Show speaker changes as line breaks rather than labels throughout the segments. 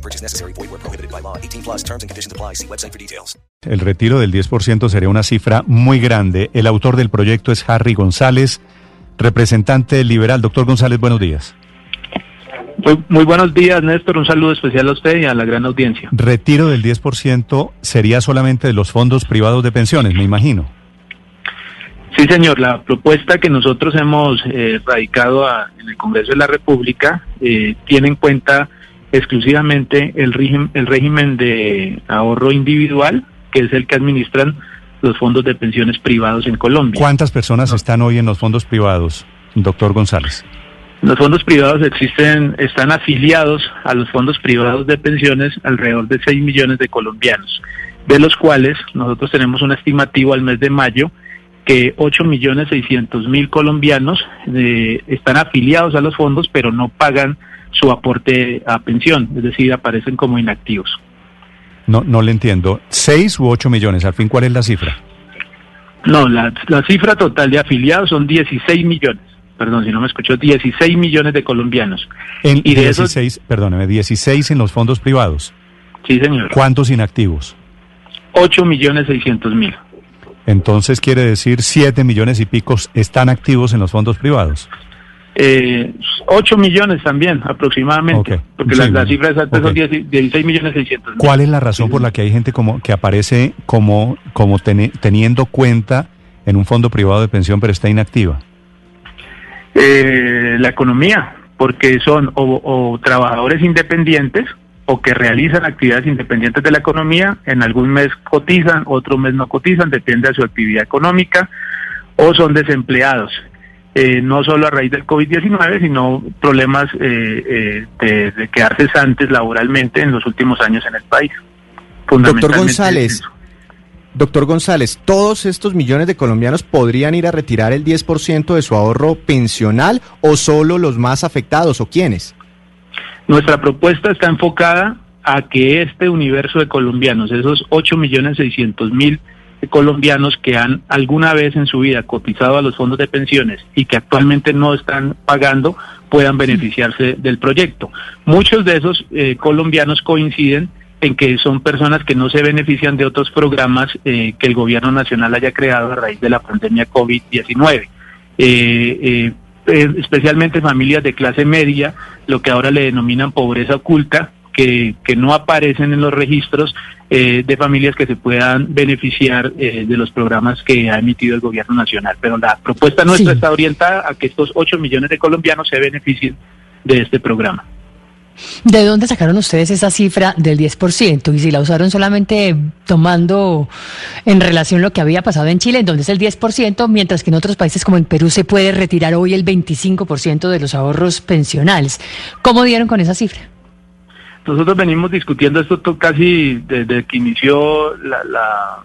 No purchase necessary. Void where prohibited by law. 18 plus terms and conditions apply. See website for details.
El retiro del 10% sería una cifra muy grande. El autor del proyecto es Harry González, representante liberal. Doctor González, buenos días.
Muy, muy buenos días, Néstor. Un saludo especial a usted y a la gran audiencia.
Retiro del 10% sería solamente de los fondos privados de pensiones, me imagino.
Sí, señor. La propuesta que nosotros hemos eh, radicado a- en el Congreso de la República eh, tiene en cuenta exclusivamente el, régimen- el régimen de ahorro individual, que es el que administran los fondos de pensiones privados en Colombia.
¿Cuántas personas están hoy en los fondos privados, doctor González?
Los fondos privados existen, están afiliados a los fondos privados de pensiones alrededor de 6 millones de colombianos, de los cuales nosotros tenemos un estimativo al mes de mayo que 8 millones 600 mil colombianos eh, están afiliados a los fondos pero no pagan su aporte a pensión, es decir, aparecen como inactivos.
No, no le entiendo. ¿Seis u ocho millones? Al fin, ¿cuál es la cifra?
No, la, la cifra total de afiliados son 16 millones, perdón si no me escuchó, 16 millones de colombianos.
En
Y de esos-
16, perdóneme, 16 en los fondos privados.
Sí, señor.
¿Cuántos inactivos?
8 millones 600 mil.
Entonces quiere decir 7 millones y picos están activos en los fondos privados.
Eh, 8 millones también, aproximadamente. Porque
Sí,
la, cifra exacta son 10 16 millones 600 mil.
¿Cuál es la razón por la que hay gente como que aparece como, como teni- teniendo cuenta en un fondo privado de pensión pero está inactiva?
Eh, la economía, porque son o, o trabajadores independientes o que realizan actividades independientes de la economía, en algún mes cotizan, otro mes no cotizan, depende de su actividad económica, o son desempleados. Eh, no solo a raíz del COVID-19, sino problemas eh, eh, de, de quedar cesantes laboralmente en los últimos años en el país.
Doctor González, doctor González, ¿todos estos millones de colombianos podrían ir a retirar el 10% de su ahorro pensional o solo los más afectados o quiénes?
Nuestra propuesta está enfocada a que este universo de colombianos, esos 8 millones 600 mil colombianos que han alguna vez en su vida cotizado a los fondos de pensiones y que actualmente no están pagando, puedan beneficiarse del proyecto. Muchos de esos eh, colombianos coinciden en que son personas que no se benefician de otros programas eh, que el gobierno nacional haya creado a raíz de la pandemia COVID-19. Eh, especialmente familias de clase media, lo que ahora le denominan pobreza oculta, que, que no aparecen en los registros eh, de familias que se puedan beneficiar eh, de los programas que ha emitido el gobierno nacional. Pero la propuesta nuestra
Sí.
está orientada a que estos 8 millones de colombianos se beneficien de este programa.
¿De dónde sacaron ustedes esa cifra del 10%? Y si la usaron solamente tomando en relación lo que había pasado en Chile, en donde es el 10%, mientras que en otros países como en Perú se puede retirar hoy el 25% de los ahorros pensionales. ¿Cómo dieron con esa cifra?
Nosotros venimos discutiendo esto to- casi desde que inició la- la-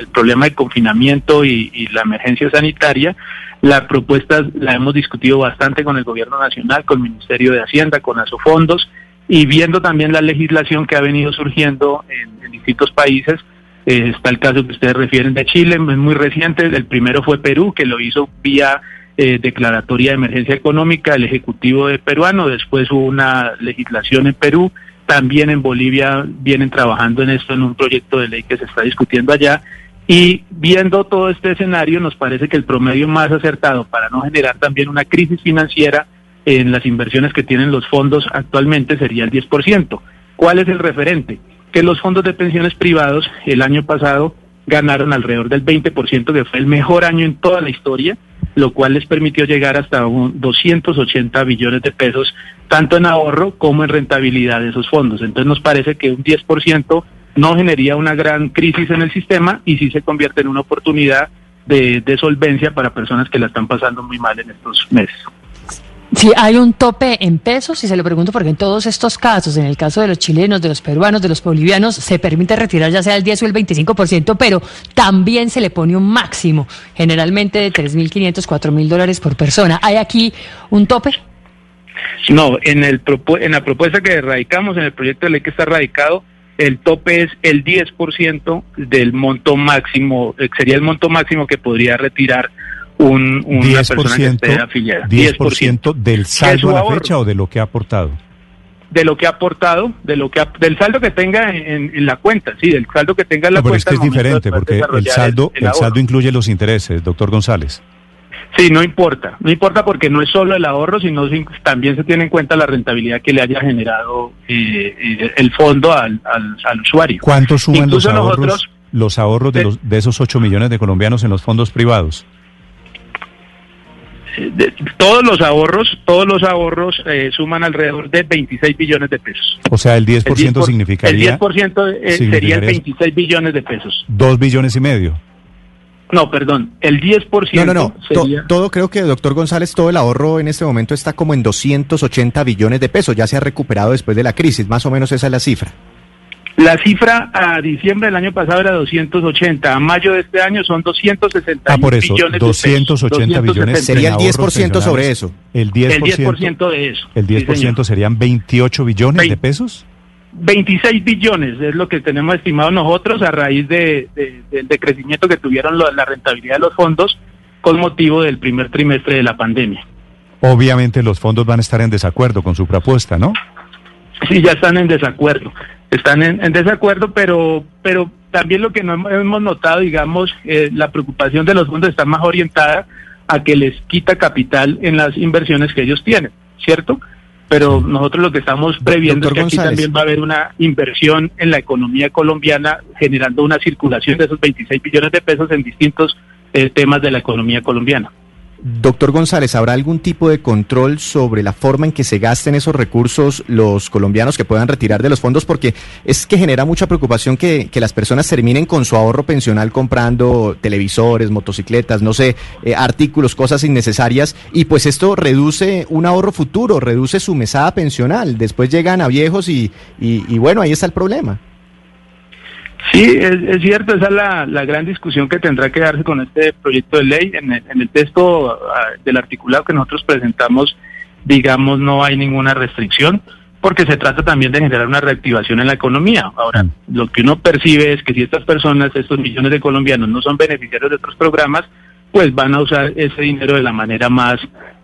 el problema de confinamiento y, y la emergencia sanitaria. La propuesta la hemos discutido bastante con el Gobierno Nacional, con el Ministerio de Hacienda, con Asofondos y viendo también la legislación que ha venido surgiendo en, en distintos países. Eh, está el caso que ustedes refieren de Chile, es muy reciente. El primero fue Perú, que lo hizo vía eh, declaratoria de emergencia económica, el Ejecutivo de peruano. Después hubo una legislación en Perú. También en Bolivia vienen trabajando en esto, en un proyecto de ley que se está discutiendo allá. Y viendo todo este escenario, nos parece que el promedio más acertado para no generar también una crisis financiera en las inversiones que tienen los fondos actualmente sería el 10%. ¿Cuál es el referente? Que los fondos de pensiones privados el año pasado ganaron alrededor del 20%, que fue el mejor año en toda la historia, lo cual les permitió llegar hasta un 280 billones de pesos, tanto en ahorro como en rentabilidad de esos fondos. Entonces nos parece que un 10% no generaría una gran crisis en el sistema y sí se convierte en una oportunidad de, de solvencia para personas que la están pasando muy mal en estos meses.
Si hay un tope en pesos, y se lo pregunto porque en todos estos casos, en el caso de los chilenos, de los peruanos, de los bolivianos, se permite retirar ya sea el 10 o el 25%, pero también se le pone un máximo, generalmente de 3.500, 4.000 dólares por persona. ¿Hay aquí un tope?
No, en, el, en la propuesta que radicamos, en el proyecto de ley que está radicado, el tope es el 10% del monto máximo, eh, sería el monto máximo que podría retirar un, una
10%,
persona que esté afiliada.
10%, del saldo a la fecha o de lo que ha aportado.
De lo que ha aportado, de lo que ha, del saldo que tenga en, en, la cuenta, sí, del saldo que tenga en la
no, pero
cuenta.
es que es diferente porque el saldo, el, el, el saldo incluye los intereses, doctor González.
Sí, no importa, no importa porque no es solo el ahorro, sino también se tiene en cuenta la rentabilidad que le haya generado eh, el fondo al, al, al, usuario.
¿Cuánto suman los ahorros, nosotros, los ahorros de, de, los, de esos 8 millones de colombianos en los fondos privados?
De, todos los ahorros, todos los ahorros eh, suman alrededor de 26 billones de pesos.
O sea, el 10%, el 10 por, significaría...
El 10% eh, serían 26 billones de pesos.
¿Dos billones y medio?
No, perdón, el 10%.
No, no, no.
Sería...
To, todo creo que, doctor González, todo el ahorro en este momento está como en 280 billones de pesos. Ya se ha recuperado después de la crisis. Más o menos esa es la cifra.
La cifra a diciembre del año pasado era 280, a mayo de este año son 260
ah, por eso,
billones
280 billones.
Sería el 10% sobre eso.
El 10%,
el 10 de eso.
El 10% sí, serían 28 billones 20, de pesos.
26 billones es lo que tenemos estimado nosotros a raíz de, de, de, de crecimiento que tuvieron lo, la rentabilidad de los fondos con motivo del primer trimestre de la pandemia.
Obviamente los fondos van a estar en desacuerdo con su propuesta, ¿no?
Sí, ya están en desacuerdo. Están en, en desacuerdo, pero, pero también lo que no hemos notado, digamos, eh, la preocupación de los fondos está más orientada a que les quita capital en las inversiones que ellos tienen, ¿cierto? Pero nosotros lo que estamos previendo
Doctor
es que aquí
González.
también va a haber una inversión en la economía colombiana, generando una circulación de esos 26 billones de pesos en distintos eh, temas de la economía colombiana.
Doctor González, ¿habrá algún tipo de control sobre la forma en que se gasten esos recursos los colombianos que puedan retirar de los fondos? Porque es que genera mucha preocupación que, que las personas terminen con su ahorro pensional comprando televisores, motocicletas, no sé, eh, artículos, cosas innecesarias, y pues esto reduce un ahorro futuro, reduce su mesada pensional. Después llegan a viejos y, y, y bueno, ahí está el problema.
Sí, es, es, cierto, esa es la, la, gran discusión que tendrá que darse con este proyecto de ley. En el, en el texto uh, del articulado que nosotros presentamos, digamos, no hay ninguna restricción, porque se trata también de generar una reactivación en la economía. Ahora, mm. lo que uno percibe es que si estas personas, estos millones de colombianos, no son beneficiarios de otros programas, pues van a usar ese dinero de la manera más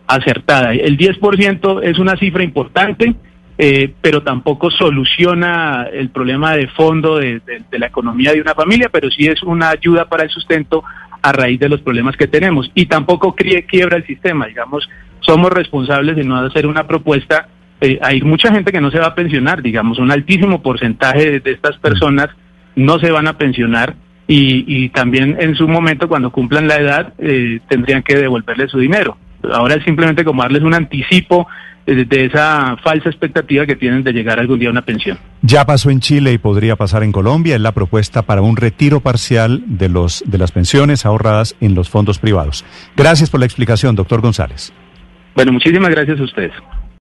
acertada. El 10% es una cifra importante eh, pero tampoco soluciona el problema de fondo de, la economía de una familia, pero sí es una ayuda para el sustento a raíz de los problemas que tenemos. Y tampoco quiebra el sistema, digamos, somos responsables de no hacer una propuesta. Eh, hay mucha gente que no se va a pensionar, digamos, un altísimo porcentaje de, de estas personas no se van a pensionar y, y, también en su momento, cuando cumplan la edad, eh, tendrían que devolverle su dinero. Ahora es simplemente como darles un anticipo de esa falsa expectativa que tienen de llegar algún día a una pensión.
Ya pasó en Chile y podría pasar en Colombia. Es la propuesta para un retiro parcial de los de las pensiones ahorradas en los fondos privados. Gracias por la explicación, doctor González.
Bueno, muchísimas gracias a ustedes.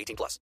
18 plus.